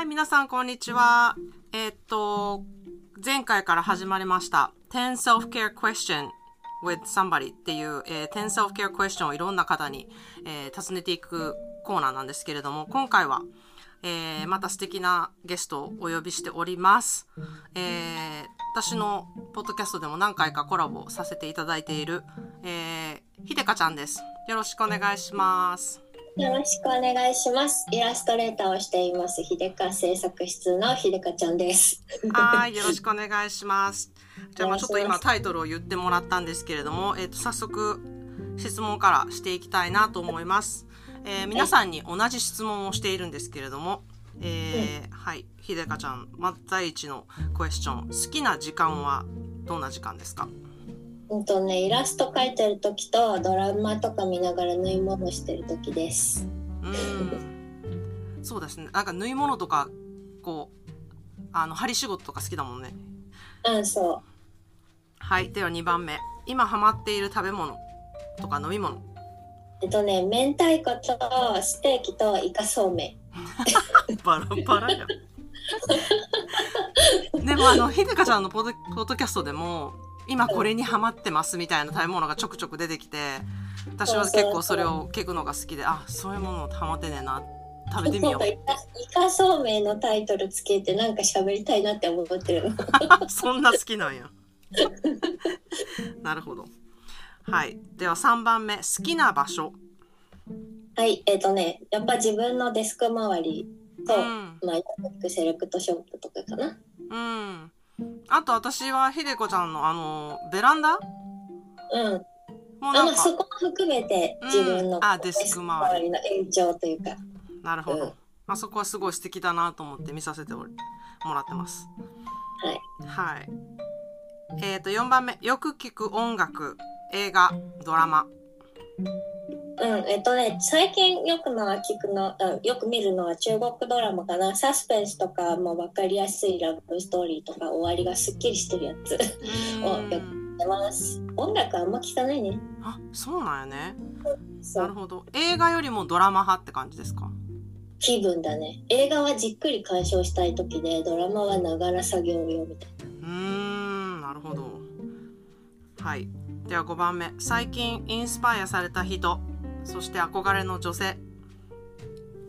はい、皆さん、こんにちは。えーっと、前回から始まりました、10 Self-Care Question with Somebody っていう、えー10 Self-Care Question をいろんな方に、えー尋ねていくコーナーなんですけれども、今回は、えーまた素敵なゲストをお呼びしております。えー私のポッドキャストでも何回かコラボさせていただいている、えーひでかちゃんです。よろしくお願いします。よろしくお願いします。イラストレーターをしています。秀香製作室の秀香ちゃんです。はい、よろしくお願いします。じゃあ、まあちょっと今タイトルを言ってもらったんですけれども、えっ、と、早速質問からしていきたいなと思います。えー皆さんに同じ質問をしているんですけれども、えーはい、ひでかちゃん、まず第一のクエスチョン。好きな時間はどんな時間ですか？うんとね、イラスト描いてる時とドラマとか見ながら縫い物してる時です。うん。そうですね。なんか縫い物とか、こう、あの、針仕事とか好きだもんね。うん、そはい、では2番目。今ハマっている食べ物とか飲み物。う。えっとね、明太子とステーキとイカそうめん。バラバラやん。でもあの、ひでかちゃんのポッドキャストでも、今これにハマってますみたいな食べ物がちょくちょく出てきて、私は結構それを聞くのが好きで、あ、そういうものハマってねえな、食べてみよイカイカそうめんのタイトルつけてなんか喋りたいなって思ってる。そんな好きなんや。なるほど。はい。では3番目、好きな場所。はい、えっとね、やっぱ自分のデスク周りと、うんまあ、セレクトショップとかかな。うん。あと私はひでこちゃんのあの、ベランダ？うん。もうあなんか、まあそこも含めてうん自分のあデスク周りの延長というか、なるほど。うんあそこはすごい素敵だなと思って見させてもらってます。はい、はい。えっ、と、4番目。よく聞く音楽、映画、ドラマ。うんえっとね最近よくのは聞くの、うん、よく見るのは中国ドラマかなサスペンスとかも分かりやすいラブストーリーとか終わりがすっきりしてるやつうをよく見てます音楽あんま聞かないねあ、そうなんやね。なるほど。映画よりもドラマ派って感じですか？気分だね映画はじっくり鑑賞したい時でドラマはながら作業用みたいうーん、なるほど。はい。では5番目。最近インスパイアされた人、そして憧れの女性。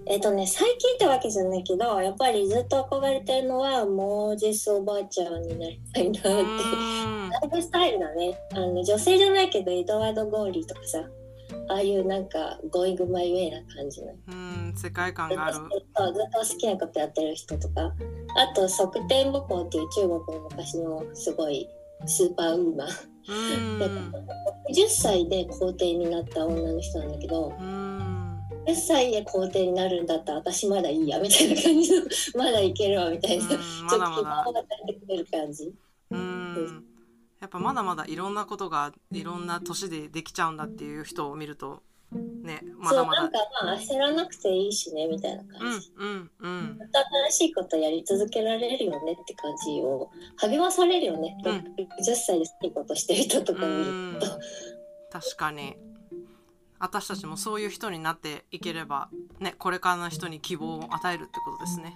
えっとね最近ってわけじゃないけどやっぱりずっと憧れてるのはモージェスおばあちゃんになりたいなって。ライフスタイルだねあの女性じゃないけどエドワード・ゴーリーとかさああいうなんかゴーイング・マイ・ウェイな感じのうーん、世界観がある。とずっと好きなことやってる人とかあと則天武后っていう中国の昔のすごいスーパーウーマンうーん。10歳で皇帝になった女の人なんだけどうーん。10歳で皇帝になるんだったら私まだいいやみたいな感じのまだいけるわみたいな、うんちょまっと希望。が出てくれる感じうーん。やっぱまだまだいろんなことがいろんな年でできちゃうんだっていう人を見ると、ね、まだまだそうなん。かまあ焦らなくていいしねみたいな感じ、うん、うん、うん。また新しいことやり続けられるよねって感じを励まされるよね、うん10歳で好きなことしてる人とか見うんると確かに。私たちもそういう人になっていければ、ね、これからの人に希望を与えるってことですね。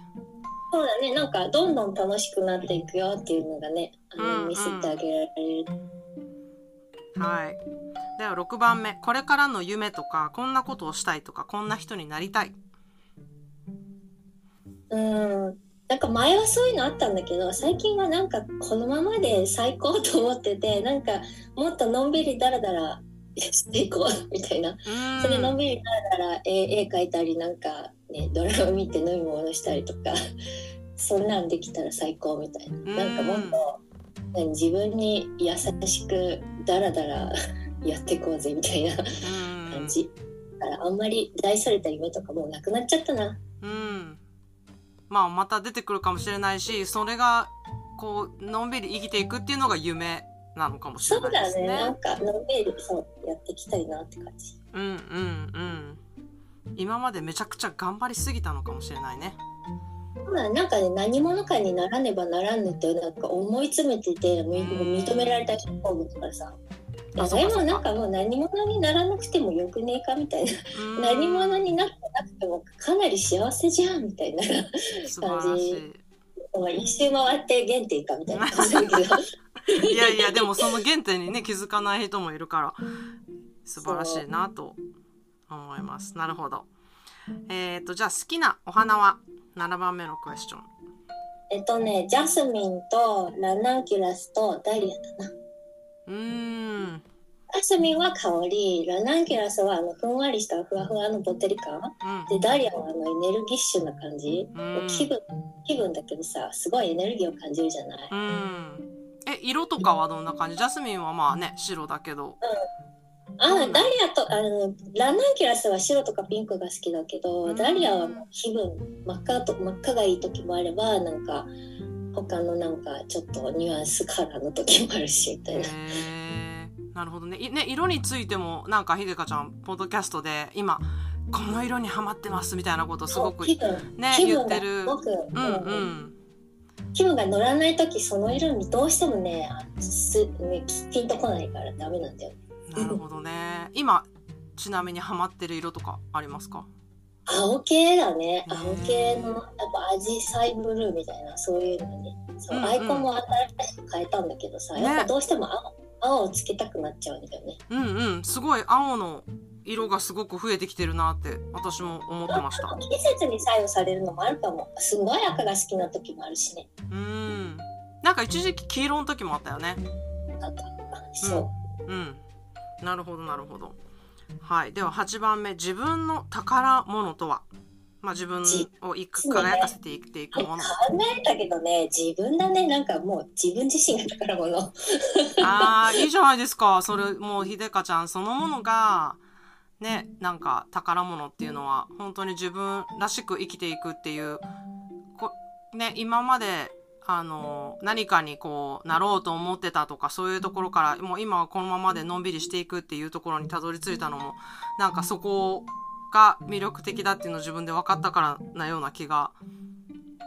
そうだねなんかどんどん楽しくなっていくよっていうのがねあの、うん見せてあげられるはい。では6番目。これからの夢とか、こんなことをしたいとか、こんな人になりたい。うんなんか前はそういうのあったんだけど最近はなんかこのままで最高と思っててなんかもっとのんびりだらだらしていこうみたいな。それのんびりだらだら絵絵描いたりなんかねドラマ見て飲み物したりとか そんなんできたら最高みたいななんかもっと何自分に優しくだらだらやっていこうぜみたいなうーん感じだからあんまり大それた夢とかもうなくなっちゃったなうん。まあ、また出てくるかもしれないし、それが、こう、のんびり生きていくっていうのが夢なのかもしそうだれないですね。ねなんかのんびりそうやっていきたいなって感じうんうんうん。今までめちゃくちゃ頑張りすぎたのかもしれないね。そうだねなんかね何者かにならねばならぬってなんか思い詰めててみ認められた人だからさあそうかそうかでもなんかもう何者にならなくてもよくねえかみたいなうん何者になってなくてもかなり幸せじゃんみたいな素晴らしい。まあ一周回って原点かみたいな感じだけどいやいや、でもその原点にね、気づかない人もいるから、素晴らしいなと思います。なるほど。えっ、と、じゃあ好きなお花は？7番目のクエスチョン。えっとねジャスミンとラナンキュラスとダリアだなうーん。ジャスミンは香りラナンキュラスはあのふんわりしたふわふわのぼってり感うん。でダリアはあのエネルギッシュな感じ、うん。気分気分だけどさすごいエネルギーを感じるじゃない、うん。え、色とかはどんな感じ？ジャスミンはまあね、白だけど。あうんダリアとあのラナンキュラスは白とかピンクが好きだけど、うん。ダリアは気分真っ赤と真っ赤がいい時もあればなんか他のなんかちょっとニュアンスカラーの時もあるしみたいへな。え。なるほどね。いね、色についても、なんか、ひでかちゃん、ポッドキャストで、今、この色にハマってますみたいなことすごくね、言ってる。うんうん。気分が乗らない時その色にどうしてもねあすねピンとこないからダメなんだよなるほどね。今、ちなみにハマってる色とかありますか？青系だねうん青系のやっぱアジサイブルーみたいなそういうのにそう、アイコンも新しく変えたんだけどさ、ねやっぱどうしても青青をつけたくなっちゃうんだよねうんうん。すごい青の色がすごく増えてきてるなって私も思ってました。季節に左右されるのもあるかもすごい赤が好きな時もあるしねうん。なんか一時期黄色の時もあったよね。あったそう、うん。なるほどなるほど。はい。では8番目。自分の宝物とは？まあ自分をいく輝かせていっていくもの。考えたけどね自分だねなんかもう自分自身が宝物ああ、いいじゃないですか。それ、もう、ひでかちゃんそのものが、ね、なんか宝物っていうのは、本当に自分らしく生きていくっていう、こね、今まで、あの、何かにこう、なろうと思ってたとか、そういうところから、もう今はこのままでのんびりしていくっていうところにたどり着いたのも、なんかそこが魅力的だっていうのを自分で分かったからなような気が、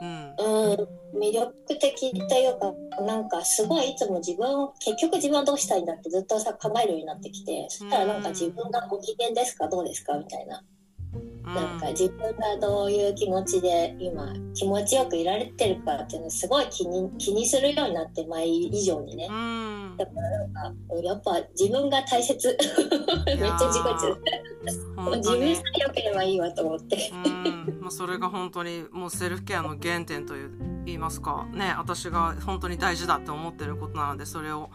うん。うん、魅力的というかなんかすごいいつも自分結局自分はどうしたいんだってずっとさ考えるようになってきてそしたらなんか自分がご機嫌ですかどうですかみたいな。うんなんか自分がどういう気持ちで今気持ちよくいられてるかっていうのをすごい気に気にするようになって前以上にね。うん。だからなんかやっぱ自分が大切。めっちゃ自己中。自分さえ良ければいいわと思って。うん、まあそれが本当にもうセルフケアの原点という言いますか。ね私が本当に大事だって思ってることなのでそれを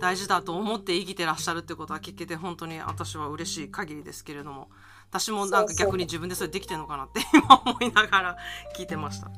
大事だと思って生きてらっしゃるってことは聞けて本当に私は嬉しい限りですけれども私もなんか逆に自分でそれできてるのかなって 今思いながら聞いてました。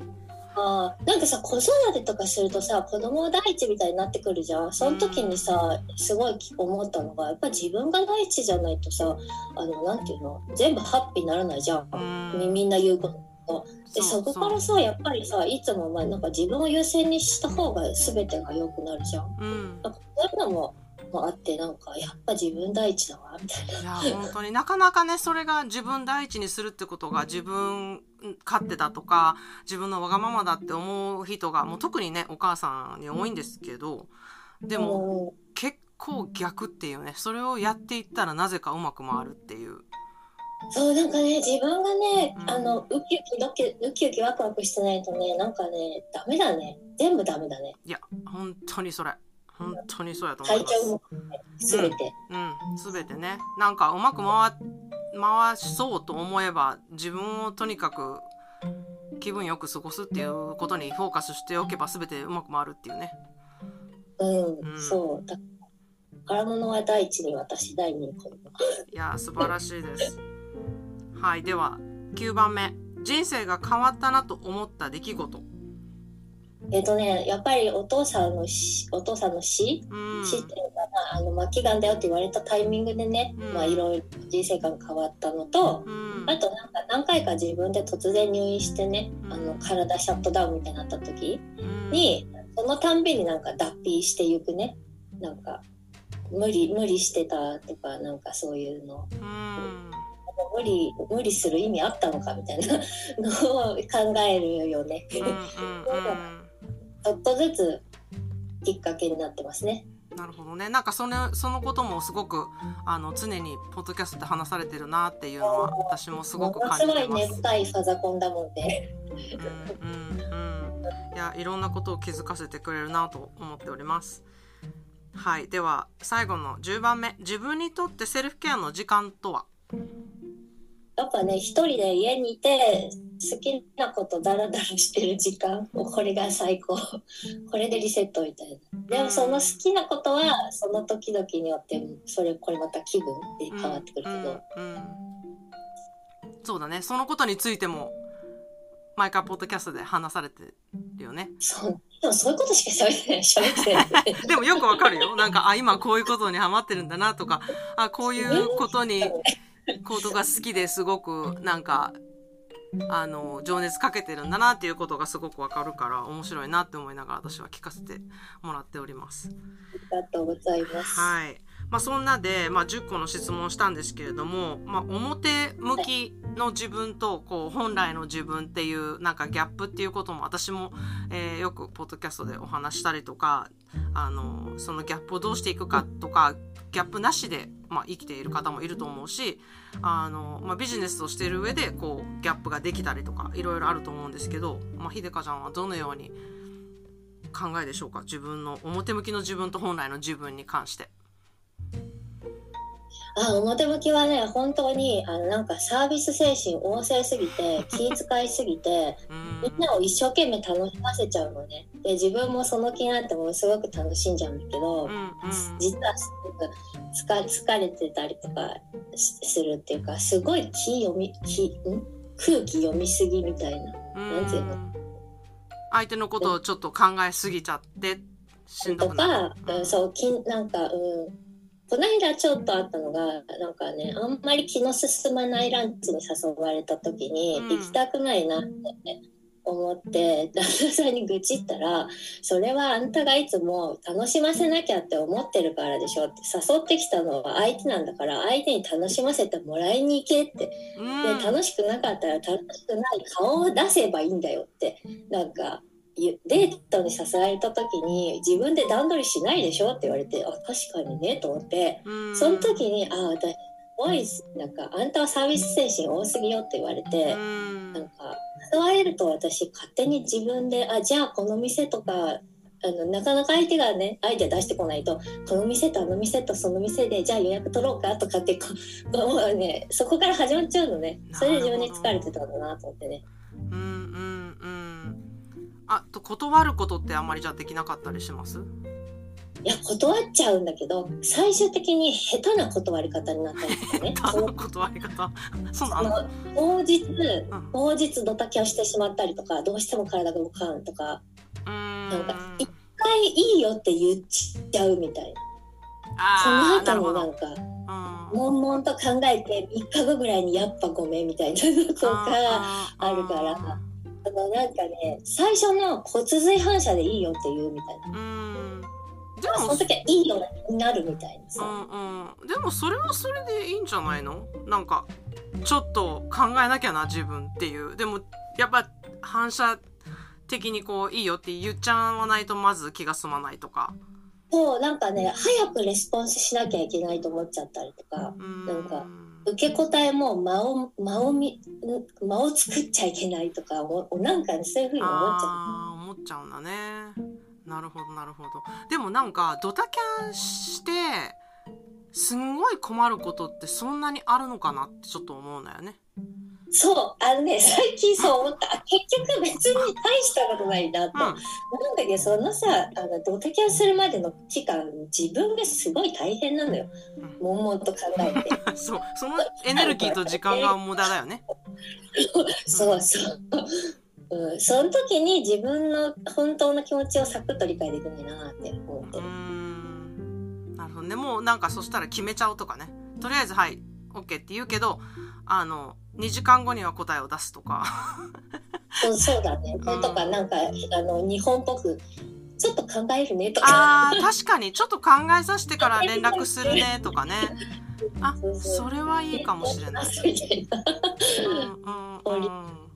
あーなんかさ子育てとかするとさ子供第一みたいになってくるじゃん。その時にさすごい思ったのがやっぱ自分が第一じゃないとさあのなんていうの？全部ハッピーにならないじゃん、うん。みみんな言うことでそこからさやっぱりさいつもまあなんか自分を優先にした方が全てが良くなるじゃん。うん。なんかそういうのももあってなんかやっぱ自分第一だわみたいな。いや本当になかなかねそれが自分第一にするってことが自分勝手だとか自分のわがままだって思う人がもう特にねお母さんに多いんですけどでもうん。結構逆っていうねそれをやっていったらなぜかうまく回るっていう。そうなんかね自分がね、うん。あのウキウキドキウキウキワクワクしてないとねなんかねダメだね。全部ダメだね。いや本当にそれ本当にそうやと思います。体調も全て、うん全てね。なんかうまく回回そうと思えば自分をとにかく気分よく過ごすっていうことにフォーカスしておけば全てうまく回るっていうね。うん、うん。そう。だ宝物は第一に私第二に子供いやー素晴らしいです。はいでは9番目。人生が変わったなと思った出来事えっとねやっぱりお父さんの死お父さんの死、うん。死っていうのかなあの末期がんだよって言われたタイミングでね、うん。まあいろいろ人生観変わったのと、うん。あとなんか何回か自分で突然入院してね、うん。あの体シャットダウンみたいになった時うん。に、そのたんびになんか脱皮していくね。なんか無理無理してたとかなんかそういうの。うん。無理無理する意味あったのかみたいなのを考えるよね。うんうん ちょっとずつきっかけになってますね。なるほどね。なんかそのそのこともすごくあの常にポッドキャストで話されてるなっていうのは私もすごく感じてます。すごい根深いファザコンだもんね。うんうんうん。いやいろんなことを気づかせてくれるなと思っております。はい。では最後の10番目。自分にとってセルフケアの時間とは？やっぱね一人で家にいて好きなことダラダラしてる時間もうこれが最高。これでリセットみたいな。でもその好きなことはその時々によってそれこれまた気分で変わってくるけど、うんうんうんそうだね。そのことについても毎回ポッドキャストで話されてるよね。そう。でもそういうことしか喋ってない。喋ってないでもよくわかるよ。なんか、あ、今こういうことにハマってるんだなとか、あ、こういうことに、ことが好きですごく、なんか、あの、情熱かけてるんだなっていうことがすごくわかるから、面白いなって思いながら私は聞かせてもらっております。ありがとうございます、はい。まあそんなで、まあ10個の質問をしたんですけれども、まあ表向きの自分と、こう本来の自分っていうなんかギャップっていうことも私も、えーよくポッドキャストでお話したりとか、あの、そのギャップをどうしていくかとか、ギャップなしで、まあ、生きている方もいると思うし、あの、まあ、ビジネスをしている上で、こう、ギャップができたりとか、いろいろあると思うんですけど、まあ、ひでかちゃんはどのように考えでしょうか？自分の、表向きの自分と本来の自分に関して。あ表向きはね本当にあのなんかサービス精神旺盛すぎて 気遣いすぎてうん。みんなを一生懸命楽しませちゃうのね。で自分もその気になってものすごく楽しんじゃうんだけど、うんうん。実はすごく疲疲れてたりとかしするっていうかすごい気読み気ん？空気読みすぎみたいな。なんていうの？相手のことをちょっと考えすぎちゃってしんどとくなか、る。うん、そうきなんかうんこの間ちょっとあったのがなんかねあんまり気の進まないランチに誘われた時に、うん。行きたくないなって思って旦那さんに愚痴ったら「それはあんたがいつも楽しませなきゃって思ってるからでしょ」って誘ってきたのは相手なんだから相手に楽しませてもらいに行けって。うん。で楽しくなかったら楽しくない顔を出せばいいんだよってなんかゆデートに誘われた時に自分で段取りしないでしょって言われてあ確かにねと思って。うん。その時にあ私ボイスなんかあんたはサービス精神多すぎよって言われてうん。なんか誘われると私勝手に自分であじゃあこの店とかあのなかなか相手がねアイデア出してこないとこの店とあの店とその店でじゃあ予約取ろうかとかってこうもうねそこから始まっちゃうのね。それで自分に疲れてたんだなと思ってね。うんうんうんあと断ることってあんまりじゃあできなかったりします？いや断っちゃうんだけど最終的に下手な断り方になったりとかね。あそのの断り方。そのの？当日ん。当日ドタキャンしてしまったりとかどうしても体が動かんとか。うん。なんか一回いいよって言っちゃうみたいな。その後になんかうん。悶々と考えて3日後ぐらいにやっぱごめんみたいなのとかあるからああのなんかね最初の骨髄反射でいいよって言うみたいな。ーうん。でそもの時はいいよになるみたいなうさんうん。でもそれはそれでいいんじゃないの？なんかちょっと考えなきゃな自分っていう。でもやっぱ反射的にこういいよって言っちゃわないとまず気が済まないとか。そうなんかね早くレスポンスしなきゃいけないと思っちゃったりとか。うん。なんか受け答えも間を間をみ間を作っちゃいけないとかおなんか、そういうふうに思っちゃあ思っちゃうんだね。なるほどなるほど。でもなんかドタキャンしてすんごい困ることってそんなにあるのかなってちょっと思うのよね。うそうあのね最近そう思った。あ結局別に大したことないなって、なんだけどそのさあのドタキャンするまでの期間自分がすごい大変なのよ。うん。悶々と考えて。う んそうそのエネルギーと時間が無駄だよね。そうそう。うん、その時に自分の本当の気持ちをサクッと理解できないなって思ってる。ん。なるほど。ねもうなんかそしたら決めちゃうとかね。とりあえずはい OK って言うけどあの2時間後には答えを出すとかそうそうだね。それとかなんかあの日本っぽくちょっと考えるねとか。あー確かにちょっと考えさせてから連絡するねとかねあそれはいいかもしれないいな。うんうんうん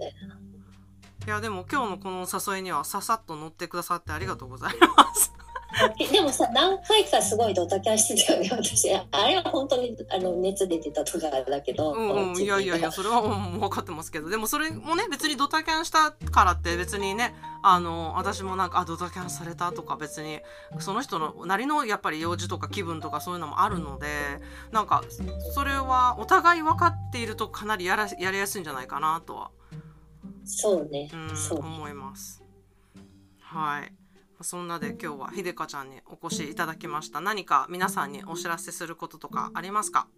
いやでも今日のこのお誘いにはささっと乗ってくださってありがとうございますでもさ何回かすごいドタキャンしてたよね私。あれは本当にあの熱出てたとかだけど、うんうん、いやいやいやそれはもう分かってますけど。でもそれもね別にドタキャンしたからって別にねあの私もなんかあドタキャンされたとか別にその人のなりのやっぱり用事とか気分とかそういうのもあるのでなんかそれはお互い分かっているとかなりやらやりやすいんじゃないかなとは。そうね、うん、そう思います。はい。そんなで今日はひでかちゃんにお越しいただきました。何か皆さんにお知らせすることとかありますか？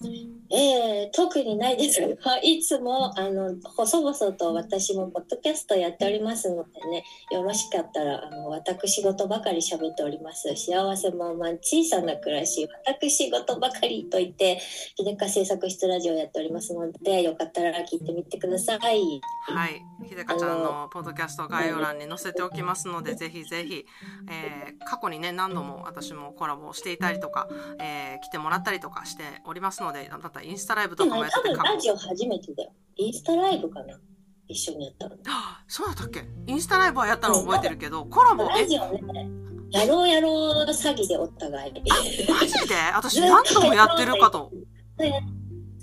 えー、特にないです。がいつもあの細々と私もポッドキャストやっておりますのでねよろしかったらあの私事ばかり喋っております。幸せ満々小さな暮らし私事ばかりと言って秀香製作室ラジオやっておりますのでよかったら聞いてみてください。はい。ひでかちゃんのポッドキャスト概要欄に載せておきますので、ぜひぜひ、えー過去にね、何度も私もコラボしていたりとか、えー来てもらったりとかしておりますので、またインスタライブとでもかもやってて過去多分ラジオ初めてだよ。インスタライブかな？一緒にやったのそうだったっけ？インスタライブはやったの覚えてるけど、コラボ、え？ラ、ジオねやろうやろう詐欺でお互いマジで？私何度もやってるかと。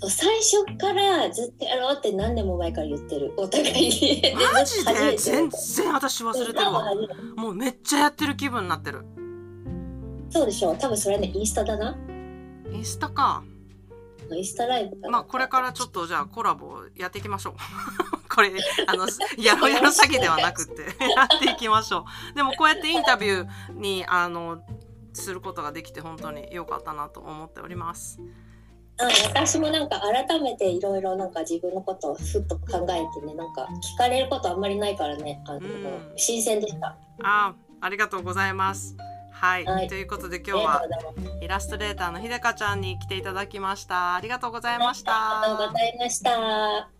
最初からずっとやろうって何年も前から言ってる。お互いに。でマジで？全然私忘れてるわ。もうめっちゃやってる気分になってる。そうでしょ多分それねインスタだな。インスタか。インスタライブまあこれからちょっとじゃあコラボやっていきましょう。これ、あの、やろやろ詐欺ではなくって、やっていきましょう。でもこうやってインタビューに、あの、することができて本当に良かったなと思っております。うん私もなんか改めていろいろなんか自分のことをふっと考えてねなんか聞かれることあんまりないからねあの、うん新鮮でしたああ、ありがとうございます。はい、はいということで今日はイラストレーターのひでかちゃんに来ていただきました。ありがとうございました。ありがとうございました。